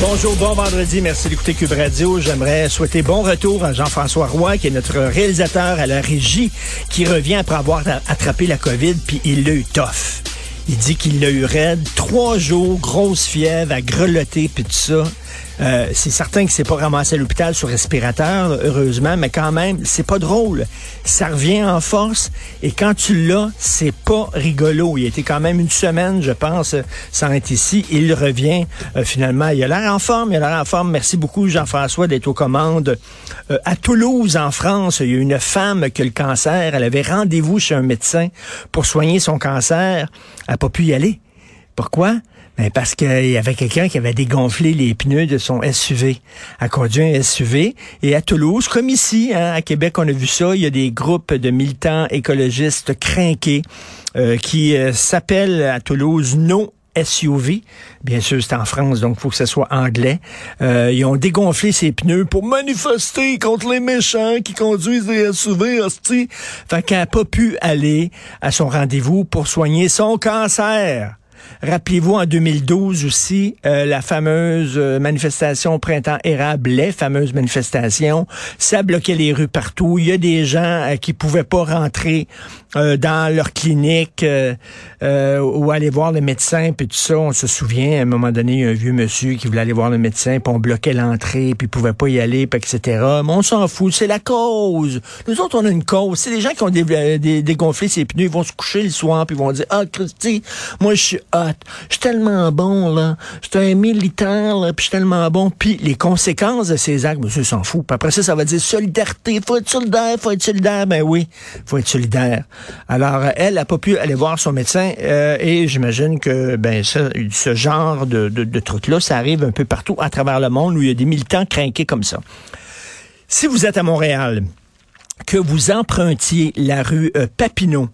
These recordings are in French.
Bonjour, bon vendredi. Merci d'écouter Cube Radio. J'aimerais souhaiter bon retour à Jean-François Roy, qui est notre réalisateur à la régie, qui revient après avoir attrapé la COVID, puis il l'a eu tough. Il dit qu'il l'a eu raide. Trois jours, grosse fièvre, à grelotter, puis tout ça. Euh, c'est certain que c'est pas ramassé à l'hôpital sur respirateur, heureusement, mais quand même, c'est pas drôle. Ça revient en force et quand tu l'as, c'est pas rigolo. Il a été quand même une semaine, je pense, sans être ici. Il revient euh, finalement. Il a l'air en forme, il a l'air en forme. Merci beaucoup, Jean-François, d'être aux commandes. Euh, à Toulouse, en France, il y a une femme qui a le cancer. Elle avait rendez-vous chez un médecin pour soigner son cancer. Elle n'a pas pu y aller. Pourquoi? Ben parce qu'il y avait quelqu'un qui avait dégonflé les pneus de son SUV. a conduit un SUV. Et à Toulouse, comme ici, hein, à Québec, on a vu ça, il y a des groupes de militants écologistes crinqués euh, qui euh, s'appellent à Toulouse No SUV. Bien sûr, c'est en France, donc faut que ce soit anglais. Euh, ils ont dégonflé ses pneus pour manifester contre les méchants qui conduisent des SUV, hostie. Fait qu'elle n'a pas pu aller à son rendez-vous pour soigner son cancer. Rappelez-vous en 2012 aussi euh, la fameuse euh, manifestation printemps érable, les fameuses manifestations, ça bloquait les rues partout. Il y a des gens euh, qui pouvaient pas rentrer dans leur clinique ou aller voir le médecin puis tout ça. On se souvient à un moment donné, il y a un vieux monsieur qui voulait aller voir le médecin, puis on bloquait l'entrée, puis il pouvait pas y aller, puis etc. Mais on s'en fout, c'est la cause. Nous autres, on a une cause. C'est des gens qui ont dégonflé ses pneus, ils vont se coucher le soir, puis ils vont dire ah Christy, moi je suis je suis tellement bon, là. Je suis un militaire, là, puis je suis tellement bon. Puis les conséquences de ces actes, monsieur s'en fout. Puis après ça, ça va dire solidarité, faut être solidaire, faut être solidaire. Ben oui, faut être solidaire. Alors, elle n'a pas pu aller voir son médecin euh, et j'imagine que ben ça, ce genre de, de truc-là, ça arrive un peu partout à travers le monde où il y a des militants craqués comme ça. Si vous êtes à Montréal, que vous empruntiez la rue euh, Papineau,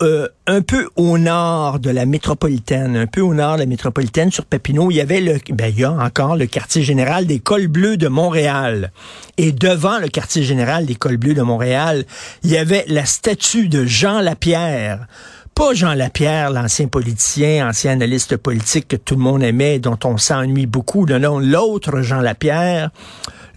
euh, un peu au nord de la métropolitaine, un peu au nord de la métropolitaine, sur Papineau, il y avait le, ben, il y a encore le quartier général des cols bleus de Montréal. Et devant le quartier général des cols bleus de Montréal, il y avait la statue de Jean Lapierre pas Jean Lapierre, l'ancien politicien, ancien analyste politique que tout le monde aimait, dont on s'ennuie beaucoup, non, l'autre Jean Lapierre,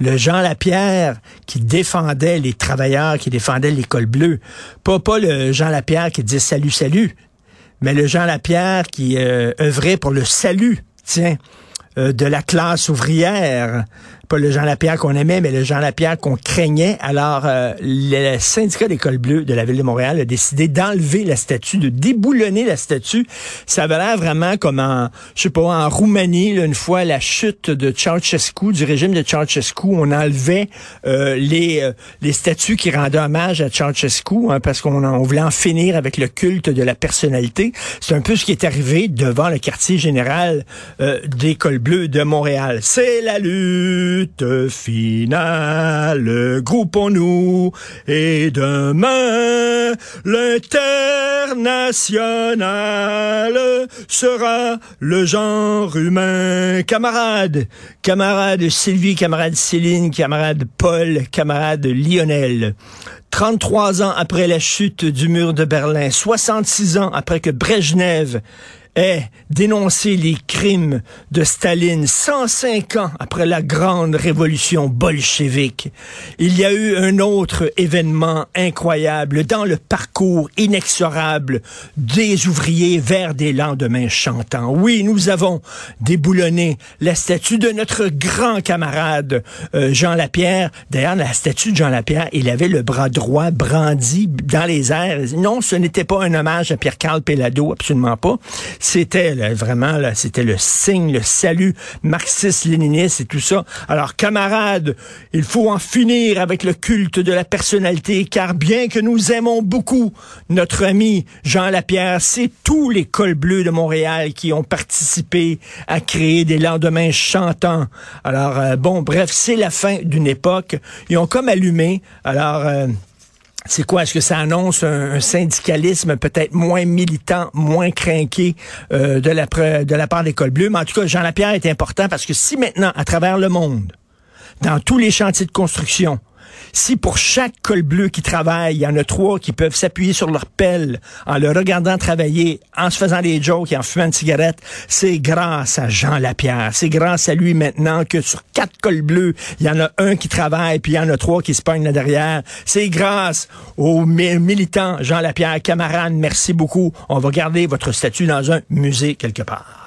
le Jean Lapierre qui défendait les travailleurs, qui défendait l'école bleue. Pas, pas le Jean Lapierre qui disait salut, salut, mais le Jean Lapierre qui euh, œuvrait pour le salut, tiens, euh, de la classe ouvrière, pas le Jean Lapierre qu'on aimait, mais le Jean Lapierre qu'on craignait. Alors, euh, le syndicat d'école bleue de la ville de Montréal a décidé d'enlever la statue, de déboulonner la statue. Ça avait l'air vraiment comme en, je sais pas, en Roumanie, une fois la chute de Ceausescu, du régime de Ceausescu, on enlevait euh, les, euh, les statues qui rendaient hommage à Ceausescu, hein, parce qu'on on voulait en finir avec le culte de la personnalité. C'est un peu ce qui est arrivé devant le quartier général d'école bleue de Montréal. C'est la lutte finale, groupons-nous et demain l'international sera le genre humain. Camarade, camarade Sylvie, camarade Céline, camarade Paul, camarade Lionel. 33 ans après la chute du mur de Berlin, 66 ans après que Brejnev est dénoncer les crimes de Staline 105 ans après la grande révolution bolchevique. Il y a eu un autre événement incroyable dans le parcours inexorable des ouvriers vers des lendemains chantants. Oui, nous avons déboulonné la statue de notre grand camarade euh, Jean Lapierre. D'ailleurs, la statue de Jean Lapierre, il avait le bras droit brandi dans les airs. Non, ce n'était pas un hommage à Pierre-Carl Pellado, absolument pas. C'était vraiment, là, c'était le signe, le salut marxiste-léniniste et tout ça. Alors, camarades, il faut en finir avec le culte de la personnalité, car bien que nous aimons beaucoup notre ami Jean Lapierre, c'est tous les cols bleus de Montréal qui ont participé à créer des lendemains chantants. Alors, euh, bon, bref, c'est la fin d'une époque. Ils ont comme allumé. Alors, euh, c'est quoi? Est-ce que ça annonce un, syndicalisme peut-être moins militant, moins craqué euh, de, la, part des cols bleus? Mais en tout cas, Jean Lapierre est important parce que si maintenant, à travers le monde, dans tous les chantiers de construction, si pour chaque col bleu qui travaille, il y en a trois qui peuvent s'appuyer sur leur pelle en le regardant travailler, en se faisant des jokes et en fumant une cigarette, c'est grâce à Jean Lapierre. C'est grâce à lui maintenant que sur quatre cols bleus, il y en a un qui travaille, puis il y en a trois qui se pognent là derrière. C'est grâce au militant Jean Lapierre. Camarade, merci beaucoup. On va garder votre statut dans un musée quelque part.